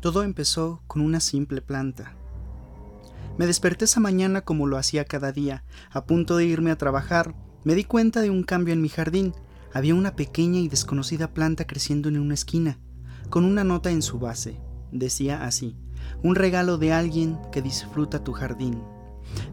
Todo empezó con una simple planta. Me desperté esa mañana como lo hacía cada día. A punto de irme a trabajar, me di cuenta de un cambio en mi jardín. Había una pequeña y desconocida planta creciendo en una esquina, con una nota en su base. Decía así, un regalo de alguien que disfruta tu jardín.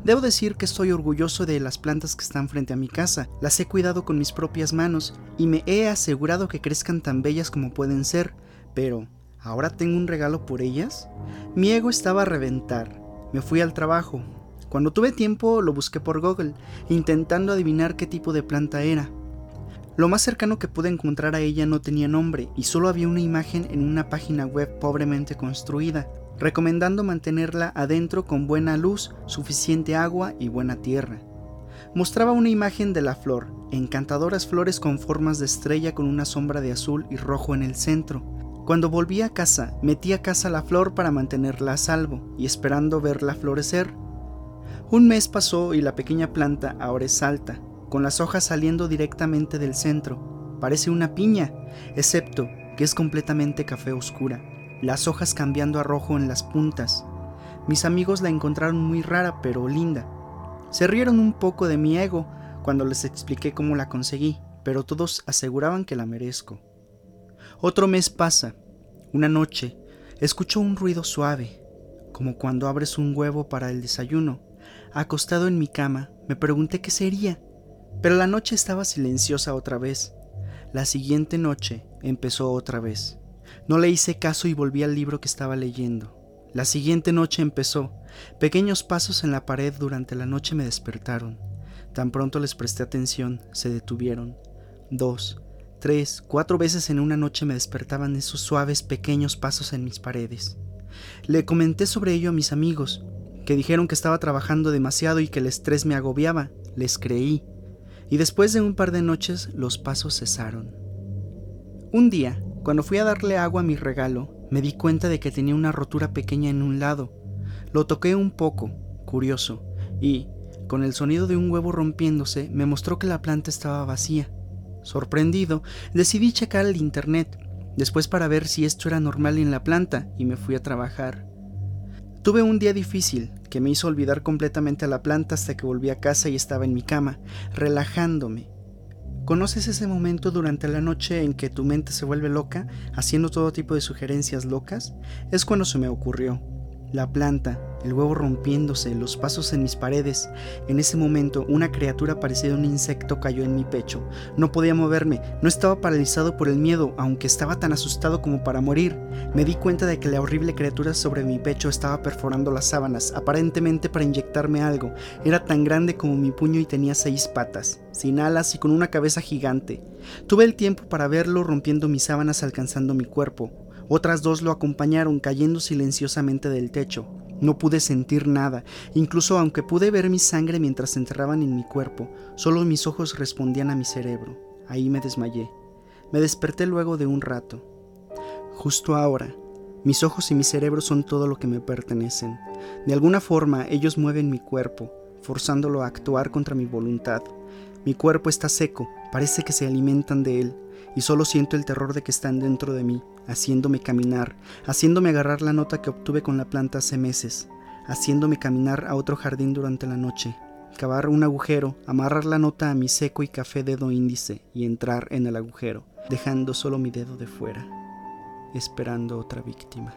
Debo decir que estoy orgulloso de las plantas que están frente a mi casa. Las he cuidado con mis propias manos y me he asegurado que crezcan tan bellas como pueden ser. Pero, ¿ahora tengo un regalo por ellas? Mi ego estaba a reventar. Me fui al trabajo. Cuando tuve tiempo lo busqué por Google, intentando adivinar qué tipo de planta era. Lo más cercano que pude encontrar a ella no tenía nombre y solo había una imagen en una página web pobremente construida, recomendando mantenerla adentro con buena luz, suficiente agua y buena tierra. Mostraba una imagen de la flor, encantadoras flores con formas de estrella con una sombra de azul y rojo en el centro. Cuando volví a casa, metí a casa la flor para mantenerla a salvo y esperando verla florecer. Un mes pasó y la pequeña planta ahora es alta, con las hojas saliendo directamente del centro. Parece una piña, excepto que es completamente café oscura, las hojas cambiando a rojo en las puntas. Mis amigos la encontraron muy rara pero linda. Se rieron un poco de mi ego cuando les expliqué cómo la conseguí, pero todos aseguraban que la merezco. Otro mes pasa. Una noche, escucho un ruido suave, como cuando abres un huevo para el desayuno. Acostado en mi cama, me pregunté qué sería pero la noche estaba silenciosa otra vez. La siguiente noche empezó otra vez. No le hice caso y volví al libro que estaba leyendo. La siguiente noche empezó. Pequeños pasos en la pared durante la noche me despertaron. Tan pronto les presté atención, se detuvieron. Dos, tres, cuatro veces en una noche me despertaban esos suaves pequeños pasos en mis paredes. Le comenté sobre ello a mis amigos, que dijeron que estaba trabajando demasiado y que el estrés me agobiaba. Les creí y después de un par de noches los pasos cesaron. Un día, cuando fui a darle agua a mi regalo, me di cuenta de que tenía una rotura pequeña en un lado. Lo toqué un poco, curioso, y, con el sonido de un huevo rompiéndose, me mostró que la planta estaba vacía. Sorprendido, decidí checar el internet, después para ver si esto era normal en la planta, y me fui a trabajar. Tuve un día difícil, que me hizo olvidar completamente a la planta hasta que volví a casa y estaba en mi cama, relajándome. ¿Conoces ese momento durante la noche en que tu mente se vuelve loca, haciendo todo tipo de sugerencias locas? Es cuando se me ocurrió. La planta, el huevo rompiéndose, los pasos en mis paredes. En ese momento, una criatura parecida a un insecto cayó en mi pecho. No podía moverme, no estaba paralizado por el miedo, aunque estaba tan asustado como para morir. Me di cuenta de que la horrible criatura sobre mi pecho estaba perforando las sábanas, aparentemente para inyectarme algo. Era tan grande como mi puño y tenía seis patas, sin alas y con una cabeza gigante. Tuve el tiempo para verlo rompiendo mis sábanas alcanzando mi cuerpo. Otras dos lo acompañaron cayendo silenciosamente del techo. No pude sentir nada, incluso aunque pude ver mi sangre mientras se enterraban en mi cuerpo, solo mis ojos respondían a mi cerebro. Ahí me desmayé. Me desperté luego de un rato. Justo ahora, mis ojos y mi cerebro son todo lo que me pertenecen. De alguna forma ellos mueven mi cuerpo, forzándolo a actuar contra mi voluntad. Mi cuerpo está seco, parece que se alimentan de él, y solo siento el terror de que están dentro de mí, haciéndome caminar, haciéndome agarrar la nota que obtuve con la planta hace meses, haciéndome caminar a otro jardín durante la noche, cavar un agujero, amarrar la nota a mi seco y café dedo índice y entrar en el agujero, dejando solo mi dedo de fuera, esperando otra víctima.